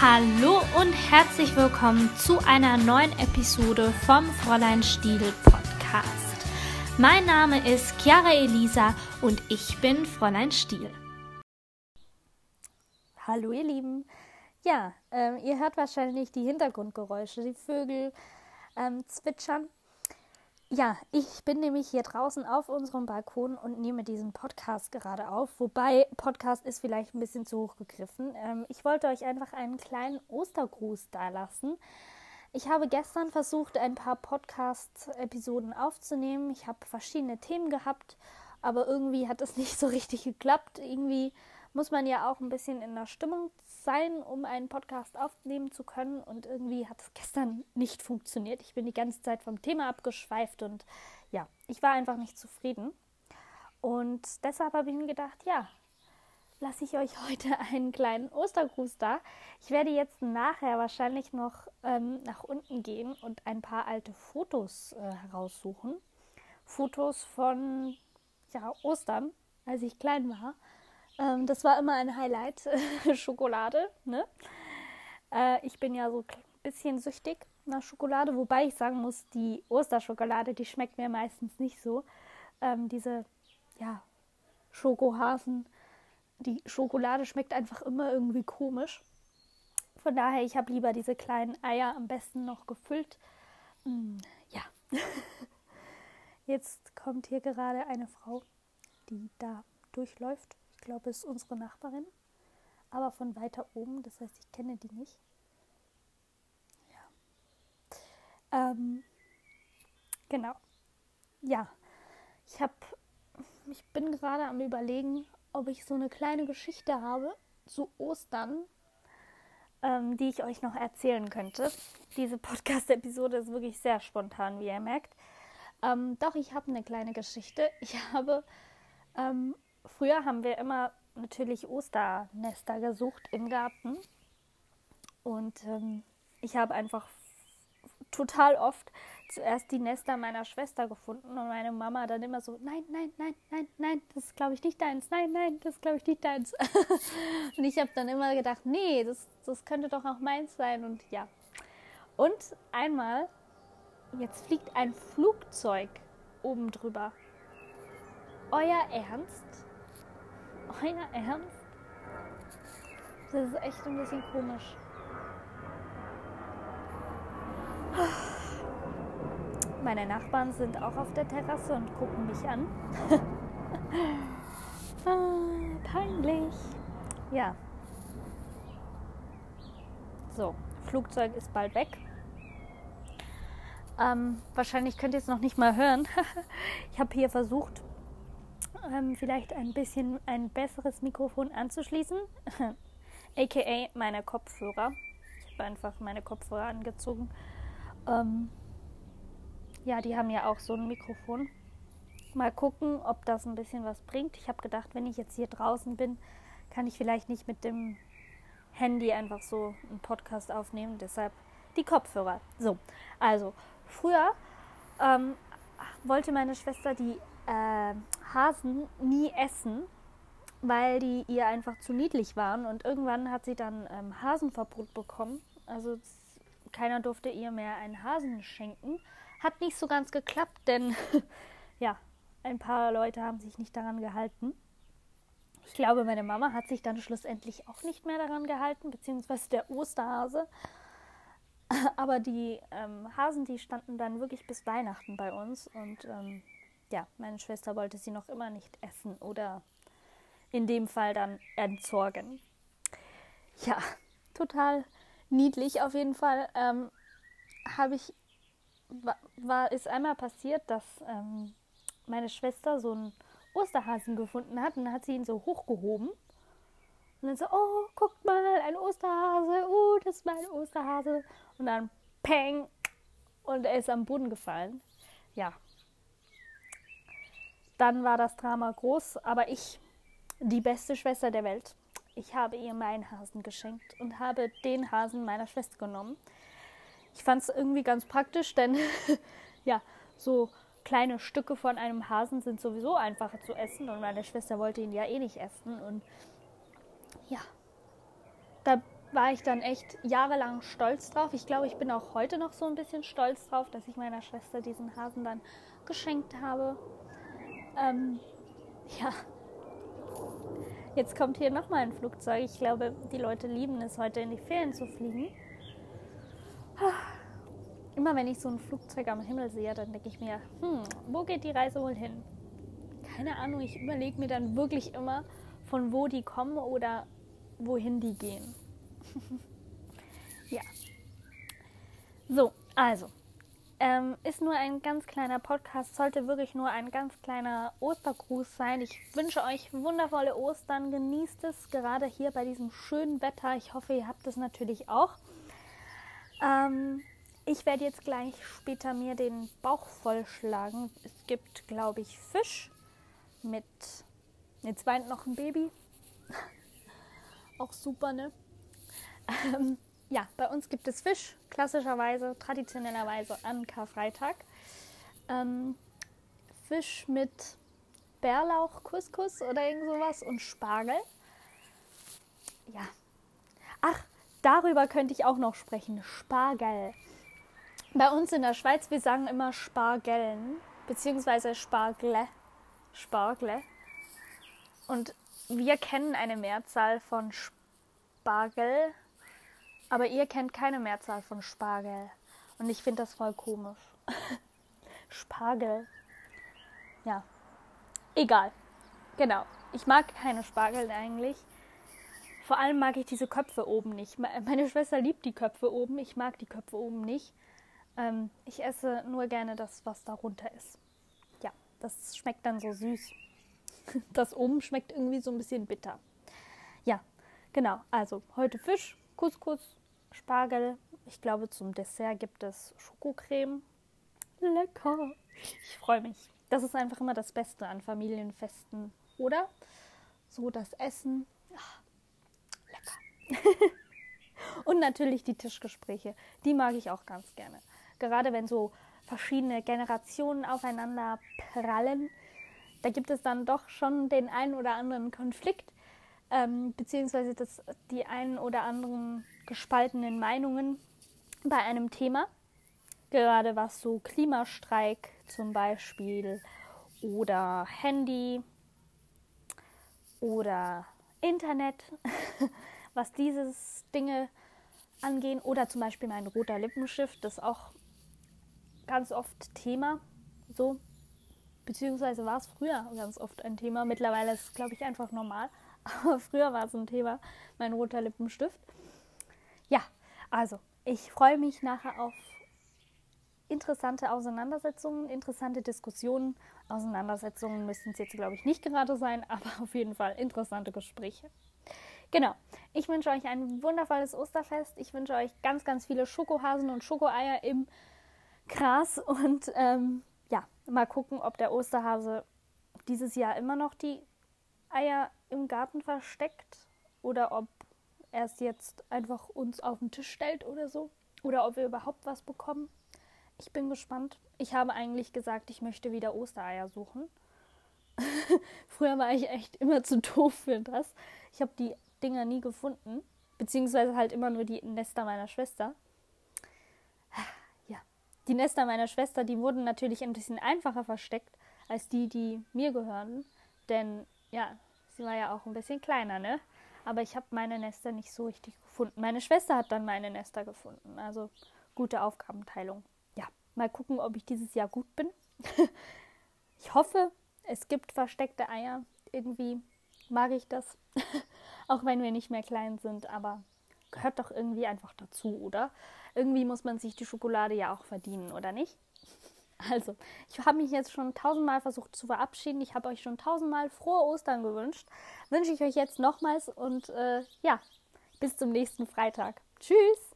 Hallo und herzlich willkommen zu einer neuen Episode vom Fräulein Stiel Podcast. Mein Name ist Chiara Elisa und ich bin Fräulein Stiel. Hallo ihr Lieben. Ja, ähm, ihr hört wahrscheinlich die Hintergrundgeräusche, die Vögel ähm, zwitschern. Ja, ich bin nämlich hier draußen auf unserem Balkon und nehme diesen Podcast gerade auf. Wobei Podcast ist vielleicht ein bisschen zu hoch gegriffen. Ähm, ich wollte euch einfach einen kleinen Ostergruß da lassen. Ich habe gestern versucht, ein paar Podcast-Episoden aufzunehmen. Ich habe verschiedene Themen gehabt, aber irgendwie hat es nicht so richtig geklappt. Irgendwie muss man ja auch ein bisschen in der Stimmung sein, um einen Podcast aufnehmen zu können. Und irgendwie hat es gestern nicht funktioniert. Ich bin die ganze Zeit vom Thema abgeschweift und ja, ich war einfach nicht zufrieden. Und deshalb habe ich mir gedacht, ja, lasse ich euch heute einen kleinen Ostergruß da. Ich werde jetzt nachher wahrscheinlich noch ähm, nach unten gehen und ein paar alte Fotos äh, heraussuchen. Fotos von ja, Ostern, als ich klein war. Ähm, das war immer ein Highlight, Schokolade. Ne? Äh, ich bin ja so ein bisschen süchtig nach Schokolade, wobei ich sagen muss, die Osterschokolade, die schmeckt mir meistens nicht so. Ähm, diese, ja, Schokohasen, die Schokolade schmeckt einfach immer irgendwie komisch. Von daher, ich habe lieber diese kleinen Eier am besten noch gefüllt. Mm, ja. Jetzt kommt hier gerade eine Frau, die da durchläuft glaube, es ist unsere Nachbarin, aber von weiter oben, das heißt, ich kenne die nicht. Ja. Ähm, genau. Ja, ich habe, ich bin gerade am überlegen, ob ich so eine kleine Geschichte habe zu Ostern, ähm, die ich euch noch erzählen könnte. Diese Podcast-Episode ist wirklich sehr spontan, wie ihr merkt. Ähm, doch, ich habe eine kleine Geschichte. Ich habe ähm, früher haben wir immer natürlich Osternester gesucht im Garten. Und ähm, ich habe einfach total oft zuerst die Nester meiner Schwester gefunden und meine Mama dann immer so, nein, nein, nein, nein, nein, das ist glaube ich nicht deins, nein, nein, das ist glaube ich nicht deins. und ich habe dann immer gedacht, nee, das, das könnte doch auch meins sein und ja. Und einmal, jetzt fliegt ein Flugzeug oben drüber. Euer Ernst? Euer Ernst? Das ist echt ein bisschen komisch. Meine Nachbarn sind auch auf der Terrasse und gucken mich an. ah, peinlich. Ja. So, Flugzeug ist bald weg. Ähm, wahrscheinlich könnt ihr es noch nicht mal hören. ich habe hier versucht, ähm, vielleicht ein bisschen ein besseres Mikrofon anzuschließen, aka meine Kopfhörer. Ich habe einfach meine Kopfhörer angezogen. Ähm, ja, die haben ja auch so ein Mikrofon. Mal gucken, ob das ein bisschen was bringt. Ich habe gedacht, wenn ich jetzt hier draußen bin, kann ich vielleicht nicht mit dem Handy einfach so einen Podcast aufnehmen. Deshalb die Kopfhörer. So, also früher ähm, wollte meine Schwester die äh, Hasen nie essen, weil die ihr einfach zu niedlich waren. Und irgendwann hat sie dann ähm, Hasenverbot bekommen. Also keiner durfte ihr mehr einen Hasen schenken. Hat nicht so ganz geklappt, denn ja, ein paar Leute haben sich nicht daran gehalten. Ich glaube, meine Mama hat sich dann schlussendlich auch nicht mehr daran gehalten, beziehungsweise der Osterhase. Aber die ähm, Hasen, die standen dann wirklich bis Weihnachten bei uns und ähm, ja, meine Schwester wollte sie noch immer nicht essen oder in dem Fall dann entsorgen. Ja, total niedlich auf jeden Fall. Ähm, habe ich war, war, ist einmal passiert, dass ähm, meine Schwester so einen Osterhasen gefunden hat und dann hat sie ihn so hochgehoben und dann so, oh, guckt mal, ein Osterhase, oh, das ist mein Osterhase und dann peng und er ist am Boden gefallen. Ja, dann war das Drama groß, aber ich, die beste Schwester der Welt, ich habe ihr meinen Hasen geschenkt und habe den Hasen meiner Schwester genommen. Ich fand es irgendwie ganz praktisch, denn ja, so kleine Stücke von einem Hasen sind sowieso einfacher zu essen und meine Schwester wollte ihn ja eh nicht essen und ja, da war ich dann echt jahrelang stolz drauf. Ich glaube, ich bin auch heute noch so ein bisschen stolz drauf, dass ich meiner Schwester diesen Hasen dann geschenkt habe. Ähm, ja. Jetzt kommt hier nochmal ein Flugzeug. Ich glaube, die Leute lieben es, heute in die Ferien zu fliegen. Immer wenn ich so ein Flugzeug am Himmel sehe, dann denke ich mir, hm, wo geht die Reise wohl hin? Keine Ahnung, ich überlege mir dann wirklich immer, von wo die kommen oder wohin die gehen. ja. So, also. Ähm, ist nur ein ganz kleiner Podcast, sollte wirklich nur ein ganz kleiner Ostergruß sein. Ich wünsche euch wundervolle Ostern. Genießt es gerade hier bei diesem schönen Wetter. Ich hoffe, ihr habt es natürlich auch. Ähm, ich werde jetzt gleich später mir den Bauch vollschlagen. Es gibt, glaube ich, Fisch mit. Jetzt weint noch ein Baby. auch super, ne? Ähm, ja, bei uns gibt es Fisch, klassischerweise, traditionellerweise an Karfreitag. Ähm, Fisch mit Bärlauch, Couscous oder irgend sowas und Spargel. Ja. Ach, darüber könnte ich auch noch sprechen. Spargel. Bei uns in der Schweiz, wir sagen immer Spargeln, beziehungsweise Spargle. Spargle. Und wir kennen eine Mehrzahl von Spargel aber ihr kennt keine Mehrzahl von Spargel. Und ich finde das voll komisch. Spargel. Ja. Egal. Genau. Ich mag keine Spargel eigentlich. Vor allem mag ich diese Köpfe oben nicht. Meine Schwester liebt die Köpfe oben. Ich mag die Köpfe oben nicht. Ähm, ich esse nur gerne das, was darunter ist. Ja, das schmeckt dann so süß. Das oben schmeckt irgendwie so ein bisschen bitter. Ja, genau. Also heute Fisch, Couscous, Spargel. Ich glaube, zum Dessert gibt es Schokocreme. Lecker. Ich freue mich. Das ist einfach immer das Beste an Familienfesten, oder? So das Essen. Ach, lecker. Und natürlich die Tischgespräche. Die mag ich auch ganz gerne. Gerade wenn so verschiedene Generationen aufeinander prallen, da gibt es dann doch schon den einen oder anderen Konflikt, ähm, beziehungsweise das, die einen oder anderen gespaltenen Meinungen bei einem Thema, gerade was so Klimastreik zum Beispiel oder Handy oder Internet, was dieses Dinge angehen oder zum Beispiel mein roter Lippenstift, das ist auch ganz oft Thema, so beziehungsweise war es früher ganz oft ein Thema. Mittlerweile ist es, glaube ich, einfach normal. Aber früher war es ein Thema, mein roter Lippenstift. Ja, also ich freue mich nachher auf interessante Auseinandersetzungen, interessante Diskussionen. Auseinandersetzungen müssen es jetzt, glaube ich, nicht gerade sein, aber auf jeden Fall interessante Gespräche. Genau. Ich wünsche euch ein wundervolles Osterfest. Ich wünsche euch ganz, ganz viele Schokohasen und Schokoeier im Gras. Und ähm, ja, mal gucken, ob der Osterhase dieses Jahr immer noch die Eier im Garten versteckt oder ob er es jetzt einfach uns auf den Tisch stellt oder so. Oder ob wir überhaupt was bekommen. Ich bin gespannt. Ich habe eigentlich gesagt, ich möchte wieder Ostereier suchen. Früher war ich echt immer zu doof für das. Ich habe die Dinger nie gefunden. Beziehungsweise halt immer nur die Nester meiner Schwester. Ja, die Nester meiner Schwester, die wurden natürlich ein bisschen einfacher versteckt als die, die mir gehören. Denn ja, sie war ja auch ein bisschen kleiner, ne? aber ich habe meine Nester nicht so richtig gefunden. Meine Schwester hat dann meine Nester gefunden. Also gute Aufgabenteilung. Ja, mal gucken, ob ich dieses Jahr gut bin. ich hoffe, es gibt versteckte Eier. Irgendwie mag ich das. Auch wenn wir nicht mehr klein sind, aber gehört doch irgendwie einfach dazu, oder? Irgendwie muss man sich die Schokolade ja auch verdienen, oder nicht? Also, ich habe mich jetzt schon tausendmal versucht zu verabschieden. Ich habe euch schon tausendmal frohe Ostern gewünscht. Wünsche ich euch jetzt nochmals und äh, ja, bis zum nächsten Freitag. Tschüss!